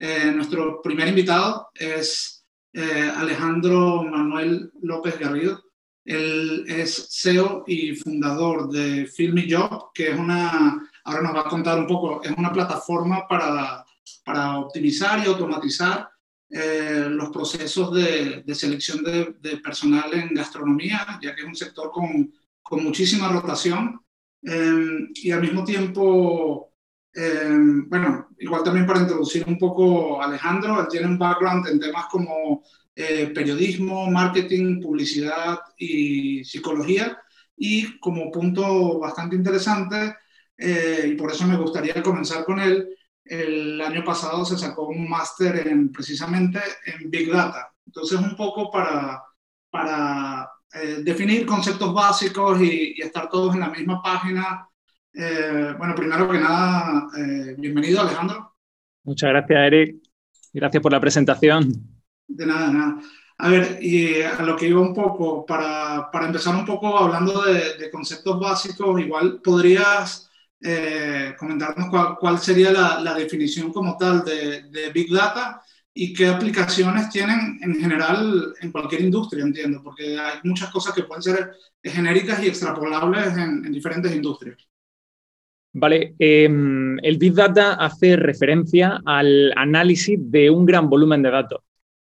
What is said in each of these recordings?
nuestro primer invitado es Alejandro Manuel López Garrido. Él es CEO y fundador de Filmy Job, que es una, ahora nos va a contar un poco, es una plataforma para, para optimizar y automatizar eh, los procesos de, de selección de, de, personal en gastronomía, ya que es un sector con, con muchísima rotación. Eh, y al mismo tiempo, eh, bueno, igual también para introducir un poco a Alejandro, él tiene un background en temas como eh, periodismo, marketing, publicidad y psicología. Y como punto bastante interesante, eh, y por eso me gustaría comenzar con él, el año pasado se sacó un máster en, precisamente en Big Data. Entonces, un poco para, para eh, definir conceptos básicos y, y, estar todos en la misma página. Bueno, primero que nada, bienvenido Alejandro. Muchas gracias, Eric. Gracias por la presentación. De nada, nada. A ver, y a lo que iba un poco, para, para empezar un poco hablando de, de conceptos básicos, igual podrías eh, comentarnos cuál, cuál sería la, la, definición como tal de, de, Big Data y qué aplicaciones tienen en general en cualquier industria, entiendo, porque hay muchas cosas que pueden ser genéricas y extrapolables en, en diferentes industrias. Vale, eh, el Big Data hace referencia al análisis de un gran volumen de datos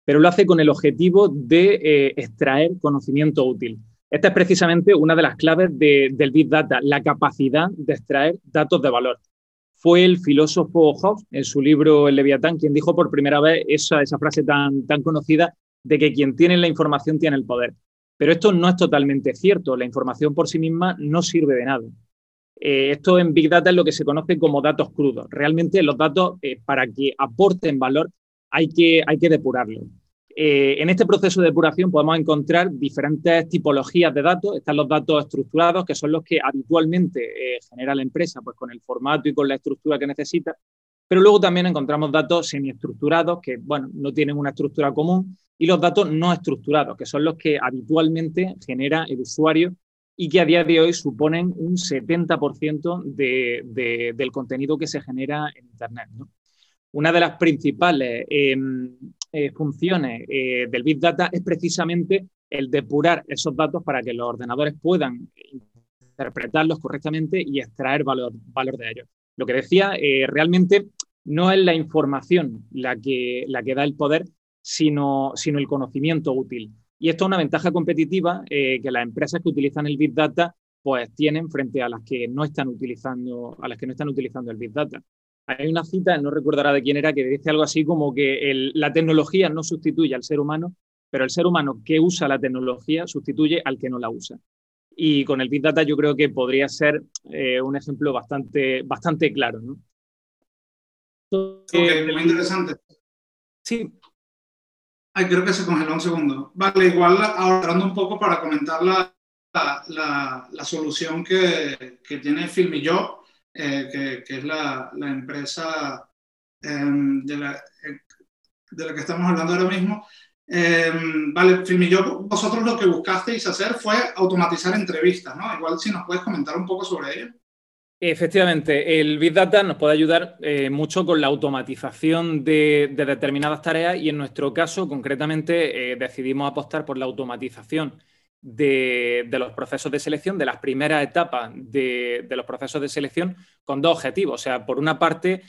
pero lo hace con el objetivo de eh, extraer conocimiento útil. Esta es precisamente una de las claves de, del Big Data, la capacidad de extraer datos de valor. Fue el filósofo Hobbes, en su libro El Leviatán, quien dijo por primera vez esa, esa frase tan, tan conocida de que quien tiene la información tiene el poder. Pero esto no es totalmente cierto. La información por sí misma no sirve de nada. Eh, esto en Big Data es lo que se conoce como datos crudos. Realmente los datos, eh, para que aporten valor, hay que, hay que depurarlo. Eh, en este proceso de depuración podemos encontrar diferentes tipologías de datos. Están los datos estructurados, que son los que habitualmente eh, genera la empresa pues, con el formato y con la estructura que necesita. Pero luego también encontramos datos semiestructurados, que bueno, no tienen una estructura común, y los datos no estructurados, que son los que habitualmente genera el usuario y que a día de hoy suponen un 70% de, de, del contenido que se genera en Internet. Una de las principales eh, eh, funciones eh, del Big Data es precisamente el depurar esos datos para que los ordenadores puedan interpretarlos correctamente y extraer valor, de ellos. Lo que decía, eh, realmente no es la información la que, da el poder, sino el conocimiento útil. Y esto es una ventaja competitiva que las empresas que utilizan el Big Data pues tienen frente a las que no están utilizando, a las que no están utilizando el Big Data. Hay una cita, no recordará de quién era, que dice algo así como que el, la tecnología no sustituye al ser humano, pero el ser humano que usa la tecnología sustituye al que no la usa. Y con el Big Data yo creo que podría ser eh, un ejemplo bastante, bastante claro. ¿no? Okay, muy interesante. Sí. Ay, creo que se congeló un segundo. Vale, igual ahorrando un poco para comentar la, la, la solución que, que tiene Filmillo eh, que, que, es la, la empresa eh, de, la, de la que estamos hablando ahora mismo. Eh, vale, Filmillo, vosotros lo que buscasteis hacer fue automatizar entrevistas, ¿no? Igual si nos puedes comentar un poco sobre ello. Efectivamente, el Big Data nos puede ayudar eh, mucho con la automatización de, de, determinadas tareas y en nuestro caso, concretamente, eh, decidimos apostar por la automatización de, los procesos de selección, de las primeras etapas de, los procesos de selección, con dos objetivos. O sea, por una parte,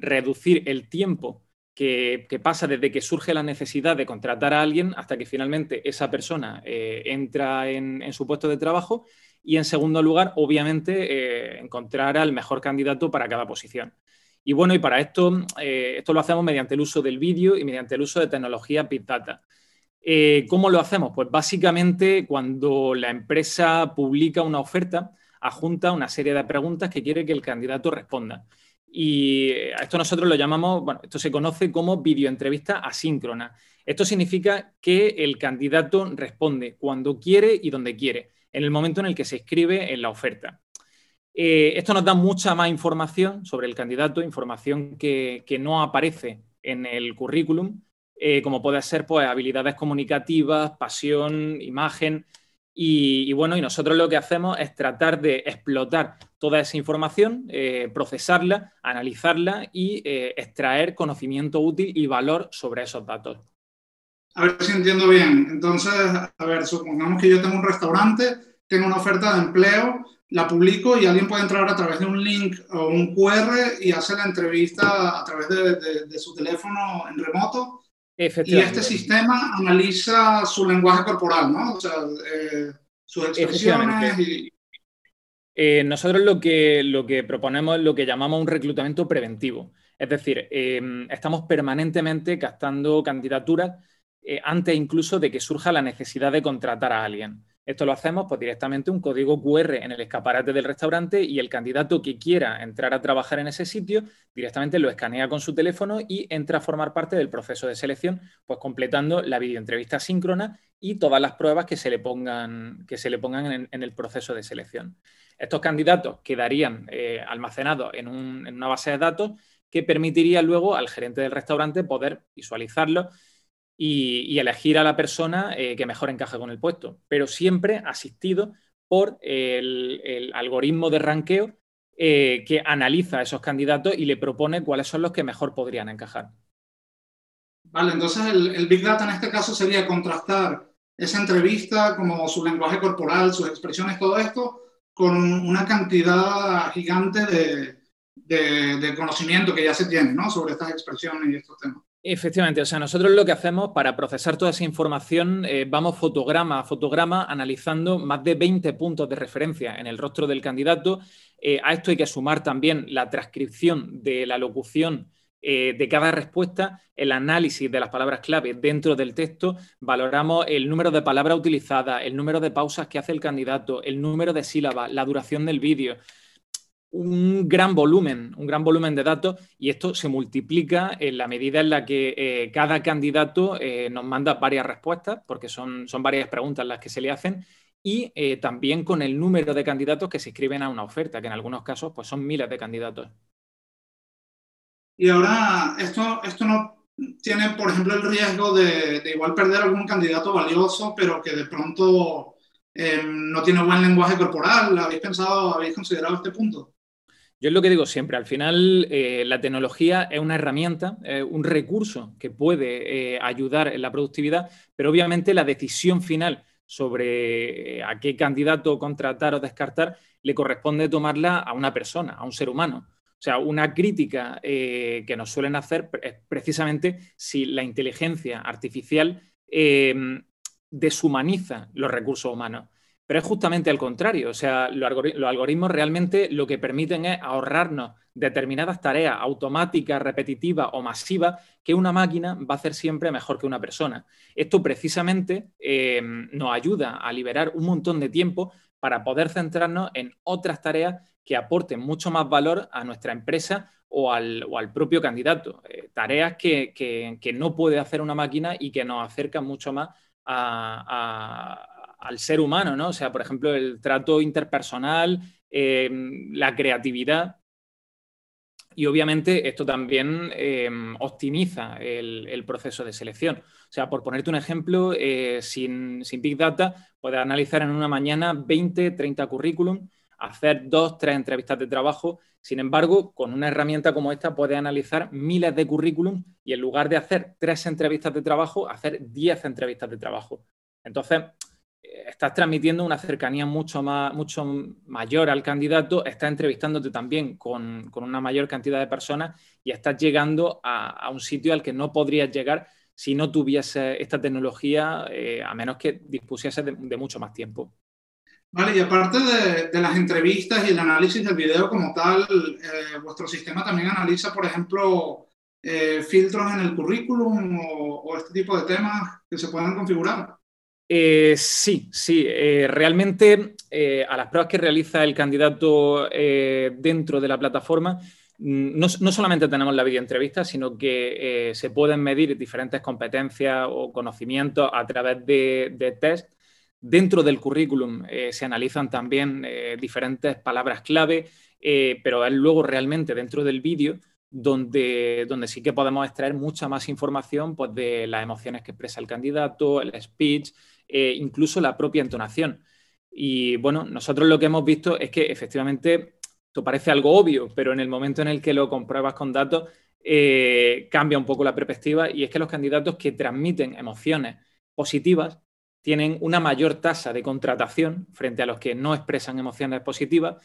reducir el tiempo que, pasa desde que surge la necesidad de contratar a alguien hasta que finalmente esa persona eh, entra en, en, su puesto de trabajo. Y en segundo lugar, obviamente, eh, encontrar al mejor candidato para cada posición. Y bueno, y para esto, eh, esto lo hacemos mediante el uso del vídeo y mediante el uso de tecnología Big Data. Eh, ¿Cómo lo hacemos? Pues básicamente cuando la empresa publica una oferta, adjunta una serie de preguntas que quiere que el candidato responda. Y a esto nosotros lo llamamos, bueno, esto se conoce como videoentrevista asíncrona. Esto significa que el candidato responde cuando quiere y donde quiere, en el momento en el que se escribe en la oferta. Eh, esto nos da mucha más información sobre el candidato, información que, no aparece en el currículum eh, como puede ser pues, habilidades comunicativas, pasión, imagen. Y, bueno, y nosotros lo que hacemos es tratar de explotar toda esa información, eh, procesarla, analizarla y extraer conocimiento útil y valor sobre esos datos. A ver si entiendo bien. Entonces, a ver, supongamos que yo tengo un restaurante, tengo una oferta de empleo, la publico y alguien puede entrar a través de un link o un QR y hacer la entrevista a través de su teléfono en remoto y este sistema analiza su lenguaje corporal, ¿no? O sea, eh, sus expresiones y... Eh, nosotros lo que, lo que proponemos es lo que llamamos un reclutamiento preventivo. Es decir, em, estamos permanentemente captando candidaturas eh, antes incluso de que surja la necesidad de contratar a alguien. Esto lo hacemos pues, directamente un código QR en el escaparate del restaurante y el candidato que quiera entrar a trabajar en ese sitio directamente lo escanea con su teléfono y entra a formar parte del proceso de selección, pues completando la videoentrevista síncrona y todas las pruebas que se le pongan, que se le pongan en, el proceso de selección. Estos candidatos quedarían eh, almacenados en, en una base de datos que permitiría luego al gerente del restaurante poder visualizarlos y, elegir a la persona eh, que mejor encaje con el puesto, pero siempre asistido por el, algoritmo de ranqueo eh, que analiza esos candidatos y le propone cuáles son los que mejor podrían encajar. Vale, entonces el, Big Data en este caso sería contrastar esa entrevista, como su lenguaje corporal, sus expresiones, todo esto, con una cantidad gigante de, de conocimiento que ya se tiene ¿no? sobre estas expresiones y estos temas. Efectivamente, o sea, nosotros lo que hacemos para procesar toda esa información, eh, vamos fotograma a fotograma analizando más de 20 puntos de referencia en el rostro del candidato. Eh, a esto hay que sumar también la transcripción de la locución eh, de cada respuesta, el análisis de las palabras clave dentro del texto, valoramos el número de palabras utilizadas, el número de pausas que hace el candidato, el número de sílabas, la duración del vídeo un gran volumen, un gran volumen de datos y esto se multiplica en la medida en la que eh, cada candidato eh, nos manda varias respuestas, porque son, son, varias preguntas las que se le hacen, y eh, también con el número de candidatos que se inscriben a una oferta, que en algunos casos pues, son miles de candidatos. Y ahora, esto, esto no tiene, por ejemplo, el riesgo de, de igual perder algún candidato valioso, pero que de pronto no tiene buen lenguaje corporal. ¿Habéis pensado, habéis considerado este punto? Yo es lo que digo siempre, al final eh, la tecnología es una herramienta, un recurso que puede eh, ayudar en la productividad, pero obviamente la decisión final sobre eh, a qué candidato contratar o descartar le corresponde tomarla a una persona, a un ser humano. O sea, una crítica que nos suelen hacer es precisamente si la inteligencia artificial deshumaniza los recursos humanos. Pero es justamente al contrario, o sea, los, algoritmos realmente lo que permiten es ahorrarnos determinadas tareas automáticas, repetitivas o masivas que una máquina va a hacer siempre mejor que una persona. Esto precisamente em, nos ayuda a liberar un montón de tiempo para poder centrarnos en otras tareas que aporten mucho más valor a nuestra empresa o al, propio candidato. Eh, tareas que, no puede hacer una máquina y que nos acercan mucho más a al ser humano, ¿no? O sea, por ejemplo, el trato interpersonal, eh, la creatividad. Y obviamente esto también eh, optimiza el, proceso de selección. O sea, por ponerte un ejemplo, eh, sin, Big Data, puedes analizar en una mañana 20, 30 currículum, hacer dos, tres entrevistas de trabajo. Sin embargo, con una herramienta como esta puedes analizar miles de currículum y en lugar de hacer tres entrevistas de trabajo, hacer diez entrevistas de trabajo. Entonces, estás transmitiendo una cercanía mucho, más, mucho mayor al candidato, estás entrevistándote también con, una mayor cantidad de personas y estás llegando a, un sitio al que no podrías llegar si no tuviese esta tecnología, eh, a menos que dispusiese de, mucho más tiempo. Vale, y aparte de, las entrevistas y el análisis del video como tal, eh, vuestro sistema también analiza, por ejemplo, eh, filtros en el currículum o este tipo de temas que se puedan configurar. Eh, sí, sí. Eh, realmente eh, a las pruebas que realiza el candidato dentro de la plataforma, mm, no, solamente tenemos la videoentrevista, sino que se pueden medir diferentes competencias o conocimientos a través de, test. Dentro del currículum se analizan también diferentes palabras clave, pero luego realmente dentro del vídeo donde, donde sí que podemos extraer mucha más información pues, de las emociones que expresa el candidato, el speech, e incluso la propia entonación. Y bueno, nosotros lo que hemos visto es que efectivamente esto parece algo obvio, pero en el momento en el que lo compruebas con datos, eh, cambia un poco la perspectiva y es que los candidatos que transmiten emociones positivas tienen una mayor tasa de contratación frente a los que no expresan emociones positivas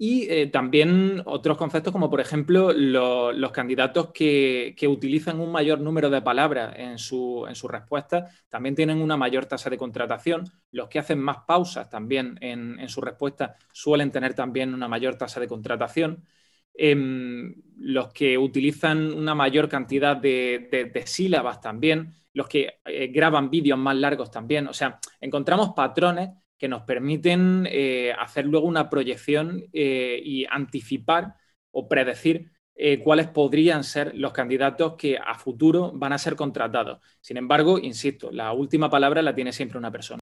y eh, también otros conceptos como, por ejemplo, los candidatos que, utilizan un mayor número de palabras en su, en respuesta también tienen una mayor tasa de contratación. Los que hacen más pausas también en, su respuesta suelen tener también una mayor tasa de contratación. Em, los que utilizan una mayor cantidad de, sílabas también, los que eh, graban vídeos más largos también. O sea, encontramos patrones que nos permiten eh, hacer luego una proyección eh, y anticipar o predecir eh, cuáles podrían ser los candidatos que a futuro van a ser contratados. Sin embargo, insisto, la última palabra la tiene siempre una persona.